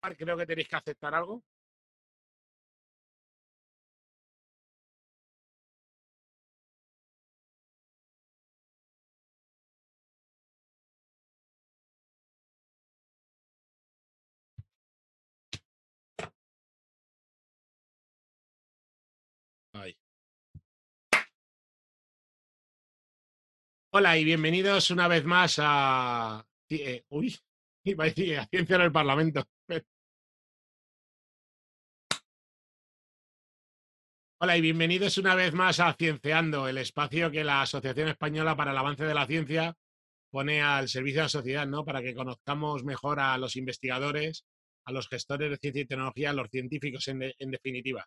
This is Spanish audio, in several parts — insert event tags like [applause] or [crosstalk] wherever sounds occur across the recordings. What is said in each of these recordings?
Creo que tenéis que aceptar algo. Ahí. Hola y bienvenidos una vez más a. eh, uy, [laughs] iba a decir a Ciencia en el Parlamento. Hola y bienvenidos una vez más a Cienceando, el espacio que la Asociación Española para el Avance de la Ciencia pone al servicio de la sociedad, ¿no? Para que conozcamos mejor a los investigadores, a los gestores de ciencia y tecnología, a los científicos en, de- en definitiva.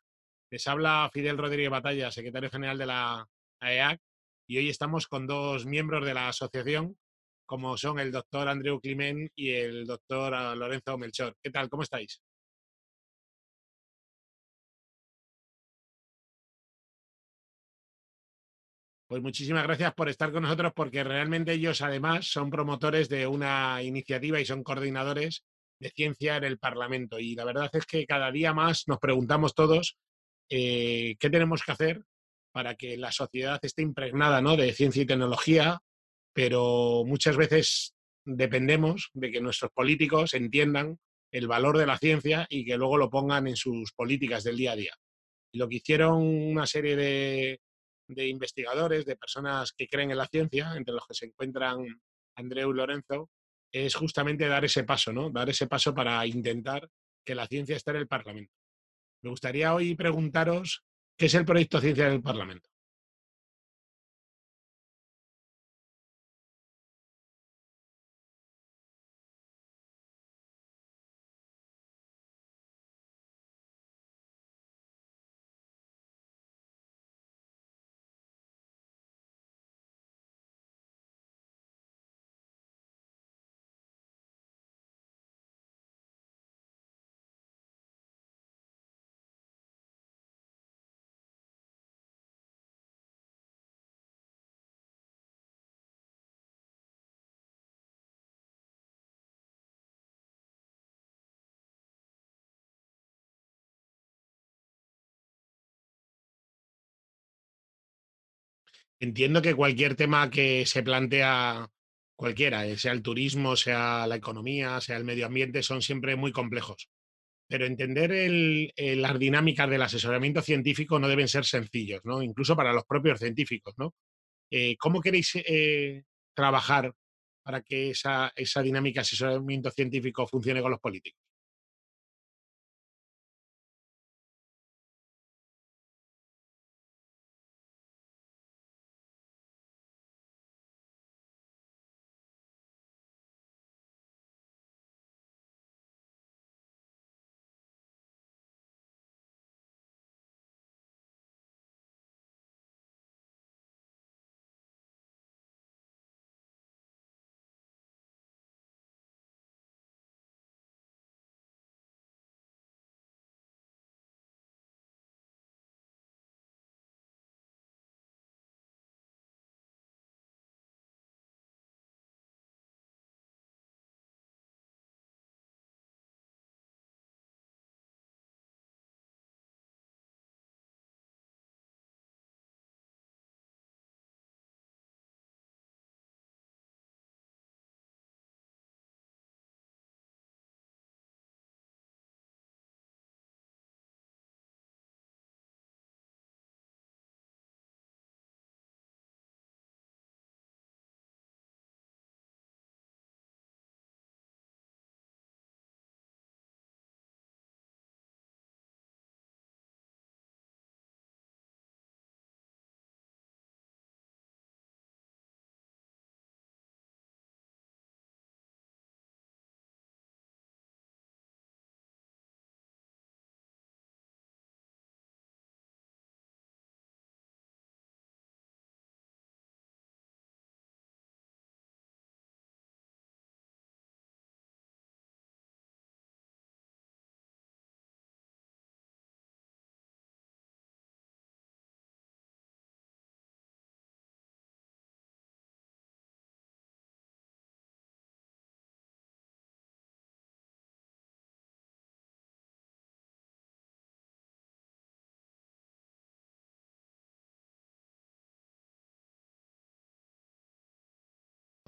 Les habla Fidel Rodríguez Batalla, secretario general de la AEAC, y hoy estamos con dos miembros de la asociación, como son el doctor Andreu Climent y el doctor ah, Lorenzo Melchor. ¿Qué tal? ¿Cómo estáis? Pues muchísimas gracias por estar con nosotros porque realmente ellos además son promotores de una iniciativa y son coordinadores de ciencia en el Parlamento. Y la verdad es que cada día más nos preguntamos todos eh, qué tenemos que hacer para que la sociedad esté impregnada ¿no? de ciencia y tecnología, pero muchas veces dependemos de que nuestros políticos entiendan el valor de la ciencia y que luego lo pongan en sus políticas del día a día. Lo que hicieron una serie de, de investigadores, de personas que creen en la ciencia, entre los que se encuentran Andreu y Lorenzo, es justamente dar ese paso, ¿no? Dar ese paso para intentar que la ciencia esté en el Parlamento. Me gustaría hoy preguntaros qué es el proyecto Ciencia en el Parlamento. Entiendo que cualquier tema que se plantea cualquiera, eh, sea el turismo, sea la economía, sea el medio ambiente, son siempre muy complejos. Pero entender el- las dinámicas del asesoramiento científico no deben ser sencillos, ¿no? Incluso para los propios científicos. Eh, ¿Cómo queréis eh, trabajar para que esa, esa dinámica de asesoramiento científico funcione con los políticos?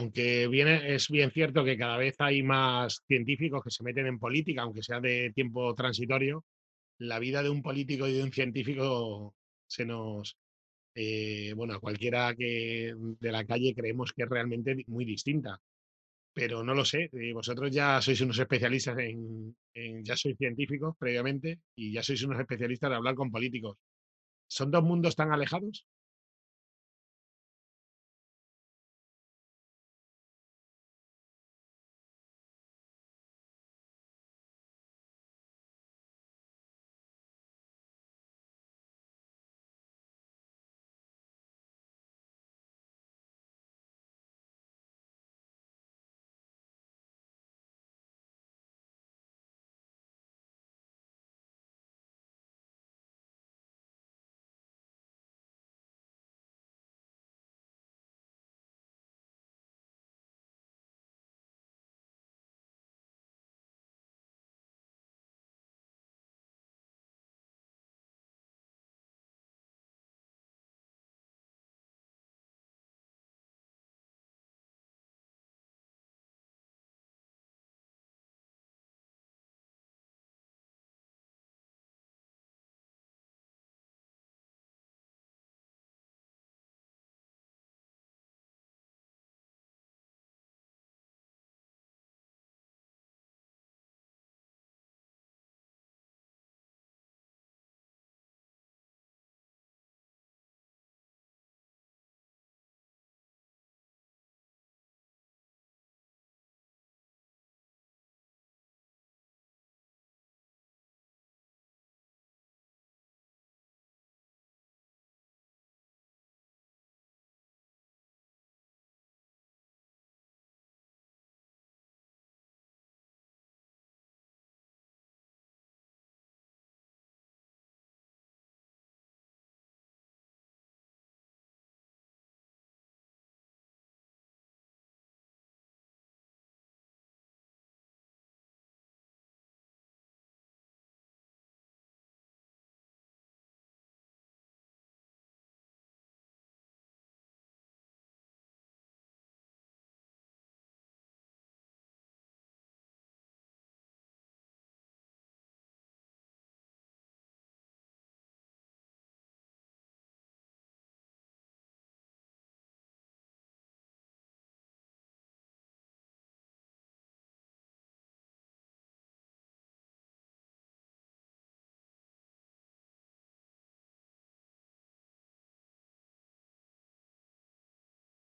Aunque es bien cierto que cada vez hay más científicos que se meten en política, aunque sea de tiempo transitorio, la vida de un político y de un científico se nos, eh, bueno, a cualquiera que de la calle creemos que es realmente muy distinta. Pero no lo sé, eh, vosotros ya sois unos especialistas en, en- ya sois científicos previamente y ya sois unos especialistas de hablar con políticos. ¿Son dos mundos tan alejados?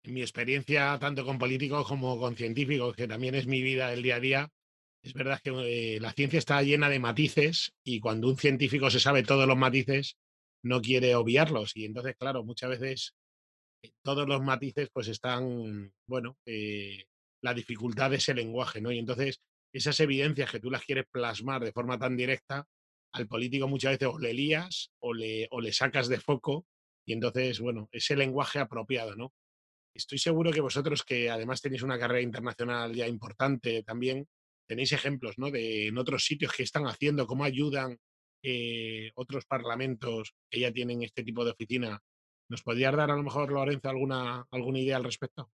Mi experiencia, tanto con políticos como con científicos, que también es mi vida del día a día, es verdad que eh, la ciencia está llena de matices y cuando un científico se sabe todos los matices, no quiere obviarlos. Y entonces, claro, muchas veces eh, todos los matices pues están, bueno, eh, la dificultad de ese lenguaje, ¿no? Y entonces esas evidencias que tú las quieres plasmar de forma tan directa, al político muchas veces o le lías o le, o le sacas de foco y entonces, bueno, ese lenguaje apropiado, ¿no? Estoy seguro que vosotros, que además tenéis una carrera internacional ya importante también, tenéis ejemplos, ¿no? De en otros sitios que están haciendo, cómo ayudan eh, otros parlamentos que ya tienen este tipo de oficina. ¿Nos podrías dar a lo mejor, Lorenzo, alguna, alguna idea al respecto?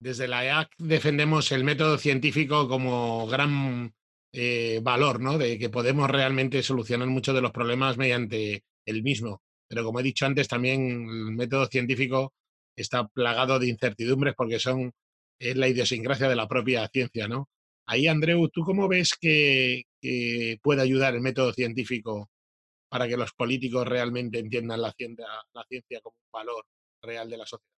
Desde la EAC defendemos el método científico como gran eh, valor, ¿no? De que podemos realmente solucionar muchos de los problemas mediante el mismo. Pero como he dicho antes, también el método científico está plagado de incertidumbres porque son, es la idiosincrasia de la propia ciencia, ¿no? Ahí, Andreu, ¿tú cómo ves que, que puede ayudar el método científico para que los políticos realmente entiendan la ciencia, la ciencia como un valor real de la sociedad?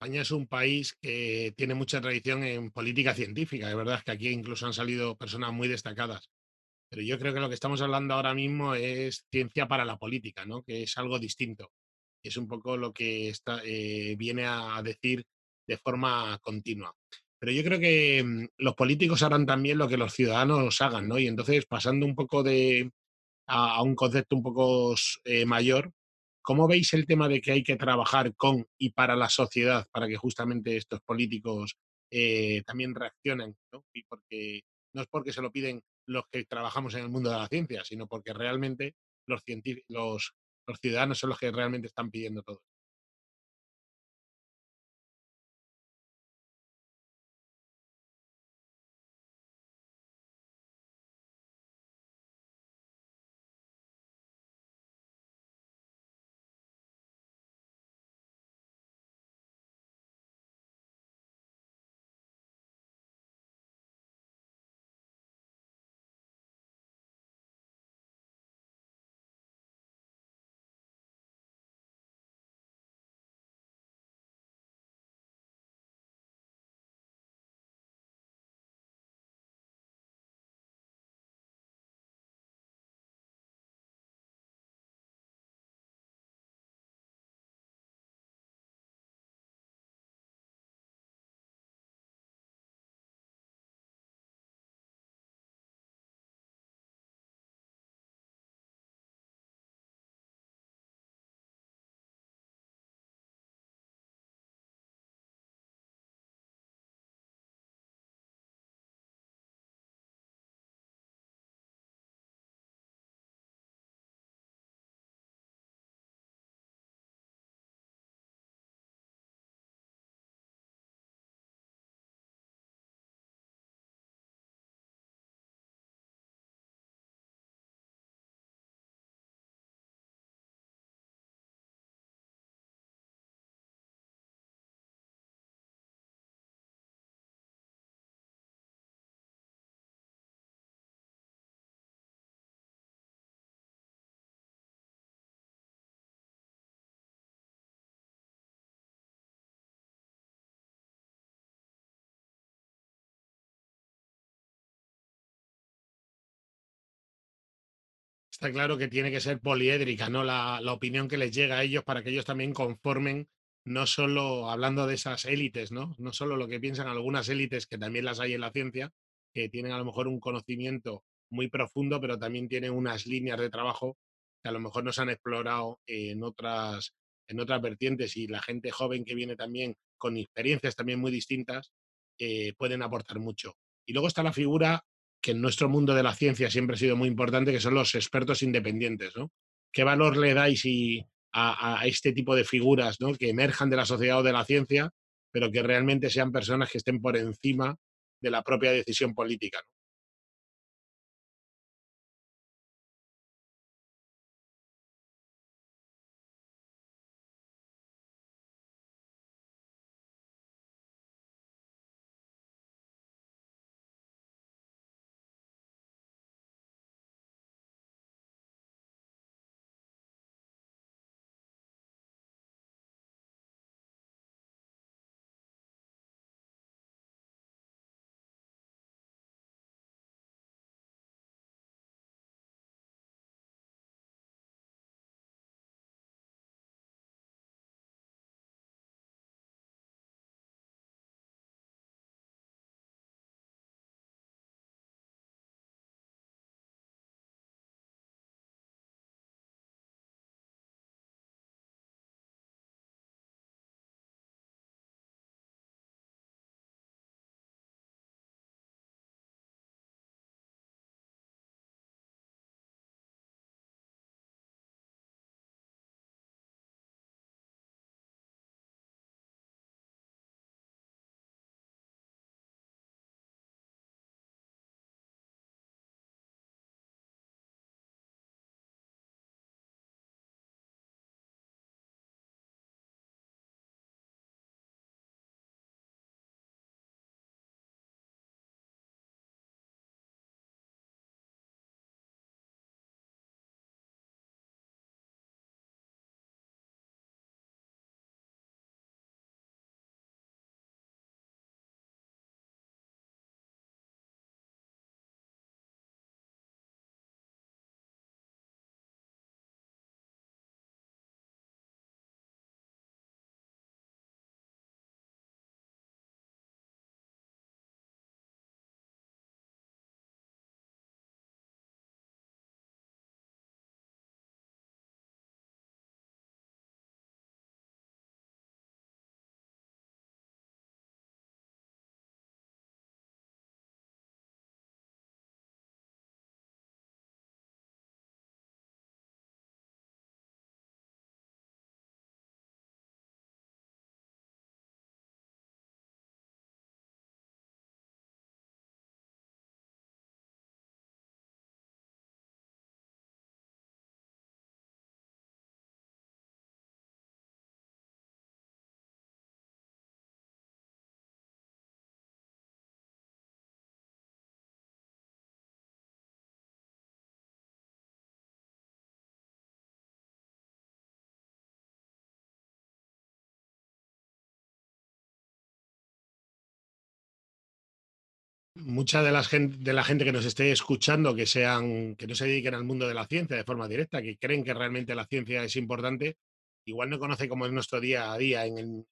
España es un país que tiene mucha tradición en política científica. Es verdad que aquí incluso han salido personas muy destacadas. Pero yo creo que lo que estamos hablando ahora mismo es ciencia para la política, ¿no? Que es algo distinto. Es un poco lo que está, eh, viene a decir de forma continua. Pero yo creo que mm, los políticos harán también lo que los ciudadanos hagan, ¿no? Y entonces, pasando un poco de, a, un concepto un poco eh, mayor, ¿cómo veis el tema de que hay que trabajar con y para la sociedad para que justamente estos políticos eh, también reaccionen? ¿no? Y porque no es porque se lo piden los que trabajamos en el mundo de la ciencia, sino porque realmente los, los ciudadanos son los que realmente están pidiendo todo. Está claro que tiene que ser poliédrica, ¿no? La, la opinión que les llega a ellos para que ellos también conformen, no solo hablando de esas élites, ¿no? No solo lo que piensan algunas élites, que también las hay en la ciencia, que tienen a lo mejor un conocimiento muy profundo, pero también tienen unas líneas de trabajo que a lo mejor no se han explorado en otras, en otras vertientes y la gente joven que viene también con experiencias también muy distintas, eh, pueden aportar mucho. Y luego está la figura que en nuestro mundo de la ciencia siempre ha sido muy importante, que son los expertos independientes, ¿no? ¿Qué valor le dais a, este tipo de figuras, ¿no? Que emerjan de la sociedad o de la ciencia, pero que realmente sean personas que estén por encima de la propia decisión política. Mucha de, las gen- de la gente que nos esté escuchando, que sean, que no se dediquen al mundo de la ciencia de forma directa, que creen que realmente la ciencia es importante, igual no conoce cómo es nuestro día a día en-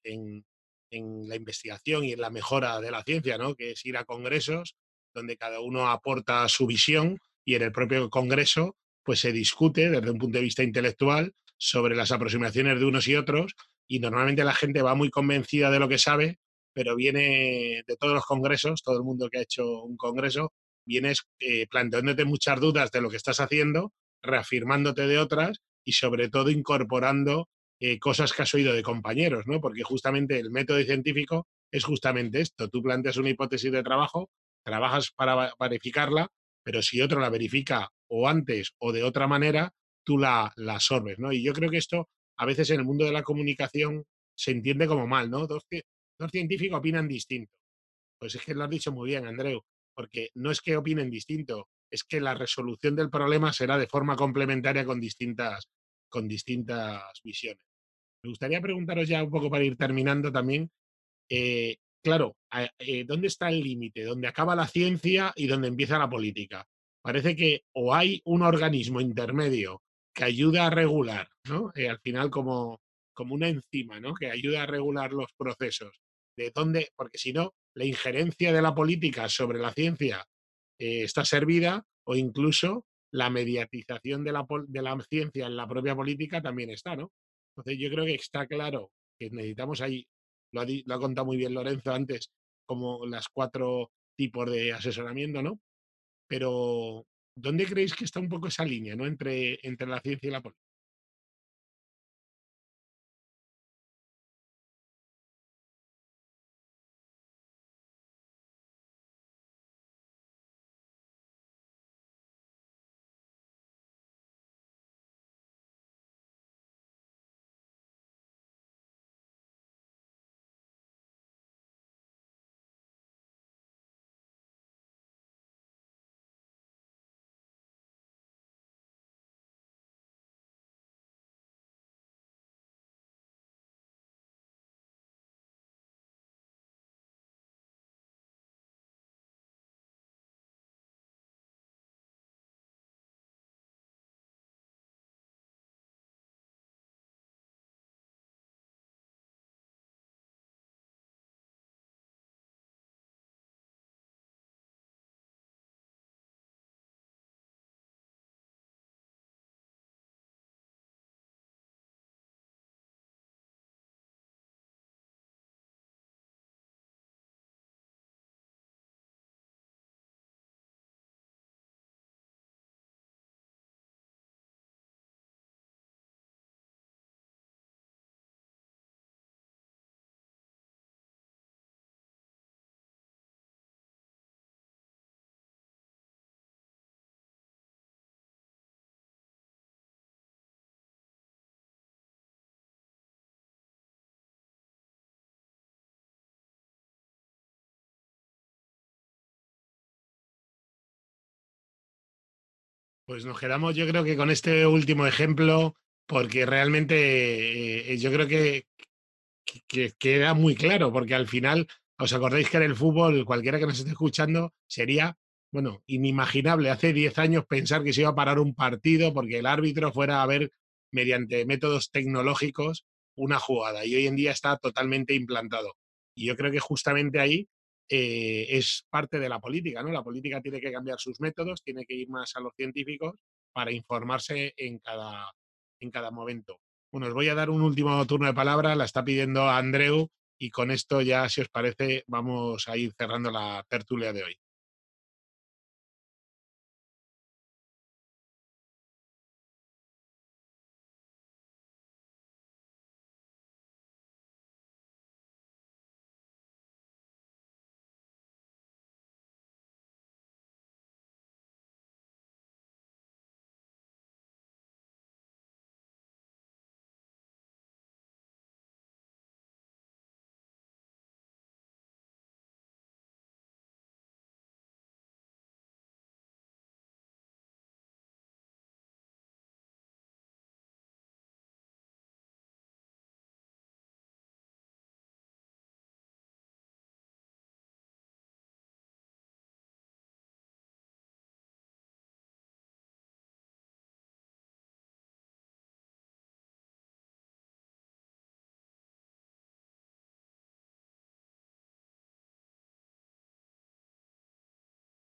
en la investigación y en la mejora de la ciencia, ¿no? Que es ir a congresos donde cada uno aporta su visión y en el propio congreso pues se discute desde un punto de vista intelectual sobre las aproximaciones de unos y otros y normalmente la gente va muy convencida de lo que sabe pero viene de todos los congresos, todo el mundo que ha hecho un congreso, vienes eh, planteándote muchas dudas de lo que estás haciendo, reafirmándote de otras y sobre todo incorporando eh, cosas que has oído de compañeros, ¿no? Porque justamente el método científico es justamente esto. Tú planteas una hipótesis de trabajo, trabajas para verificarla, pero si otro la verifica o antes o de otra manera, tú la, la absorbes, ¿no? Y yo creo que esto a veces en el mundo de la comunicación se entiende como mal, ¿no? Dos científicos opinan distinto. Pues es que lo has dicho muy bien, Andreu, porque no es que opinen distinto, es que la resolución del problema será de forma complementaria con distintas, con distintas visiones. Me gustaría preguntaros ya un poco para ir terminando también, eh, claro, eh, ¿dónde está el límite? ¿Dónde acaba la ciencia y dónde empieza la política? parece que o hay un organismo intermedio que ayuda a regular, ¿no? Eh, al final como, como una enzima, ¿no? Que ayuda a regular los procesos. De dónde, porque si no, la injerencia de la política sobre la ciencia eh, está servida o incluso la mediatización de la, ciencia en la propia política también está, ¿no? Entonces yo creo que está claro que necesitamos ahí, lo ha, lo ha contado muy bien Lorenzo antes, como las cuatro tipos de asesoramiento, ¿no? Pero, ¿dónde creéis que está un poco esa línea, ¿no? Entre, entre la ciencia y la política. Pues nos quedamos, yo creo que con este último ejemplo, porque realmente eh, yo creo que, que, queda muy claro, porque al final, ¿os acordáis que en el fútbol, cualquiera que nos esté escuchando, sería, bueno, inimaginable hace 10 años pensar que se iba a parar un partido porque el árbitro fuera a ver mediante métodos tecnológicos una jugada y hoy en día está totalmente implantado. Y yo creo que justamente ahí eh, es parte de la política, ¿no? La política tiene que cambiar sus métodos, tiene que ir más a los científicos para informarse en cada, en cada momento. Bueno, os voy a dar un último turno de palabra, la está pidiendo Andreu y con esto ya, si os parece, vamos a ir cerrando la tertulia de hoy.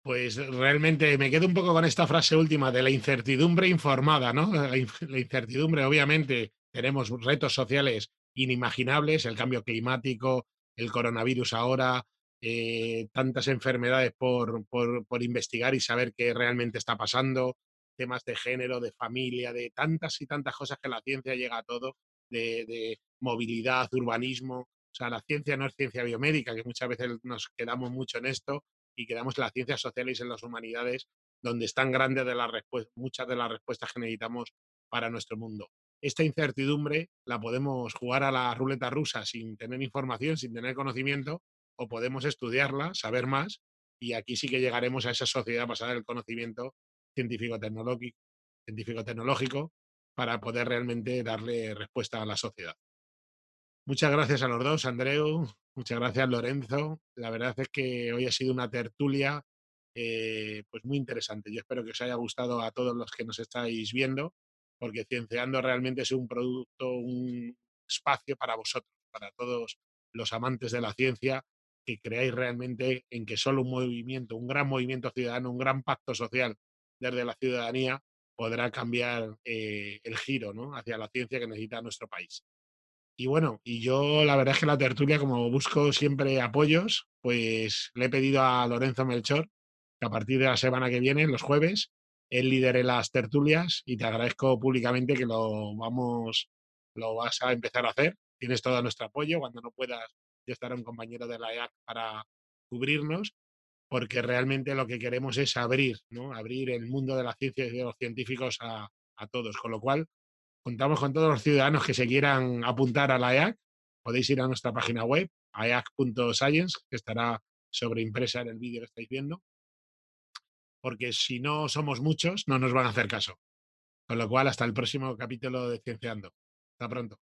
Pues realmente me quedo un poco con esta frase última de la incertidumbre informada, ¿no? La, incertidumbre, obviamente, tenemos retos sociales inimaginables, el cambio climático, el coronavirus ahora, eh, tantas enfermedades por, por, por, investigar y saber qué realmente está pasando, temas de género, de familia, de tantas y tantas cosas que la ciencia llega a todo, de, de movilidad, urbanismo. O sea, la ciencia no es ciencia biomédica, que muchas veces nos quedamos mucho en esto, y quedamos en las ciencias sociales y en las humanidades, donde están grandes muchas de las respuestas que necesitamos para nuestro mundo. Esta incertidumbre la podemos jugar a la ruleta rusa sin tener información, sin tener conocimiento, o podemos estudiarla, saber más, y aquí sí que llegaremos a esa sociedad basada en el conocimiento científico-tecnológico científico -tecnológico, para poder realmente darle respuesta a la sociedad. Muchas gracias a los dos, Andreu. Muchas gracias, Lorenzo. La verdad es que hoy ha sido una tertulia eh, pues muy interesante. Yo espero que os haya gustado a todos los que nos estáis viendo, porque Cienciando realmente es un producto, un espacio para vosotros, para todos los amantes de la ciencia, que creáis realmente en que solo un movimiento, un gran movimiento ciudadano, un gran pacto social desde la ciudadanía podrá cambiar eh, el giro ¿no? hacia la ciencia que necesita nuestro país. Y bueno, y yo la verdad es que la tertulia, como busco siempre apoyos, pues le he pedido a Lorenzo Melchor que a partir de la semana que viene, los jueves, él lidere las tertulias y te agradezco públicamente que lo vamos, lo vas a empezar a hacer. Tienes todo nuestro apoyo. Cuando no puedas, yo estaré un compañero de la EAC para cubrirnos, porque realmente lo que queremos es abrir, ¿no? Abrir el mundo de la ciencia y de los científicos a, a todos. Con lo cual, contamos con todos los ciudadanos que se quieran apuntar a la EAC. Podéis ir a nuestra página web, aeac.science, que estará sobreimpresa en el vídeo que estáis viendo porque si no somos muchos, no nos van a hacer caso. Con lo cual, hasta el próximo capítulo de Cienciando. Hasta pronto.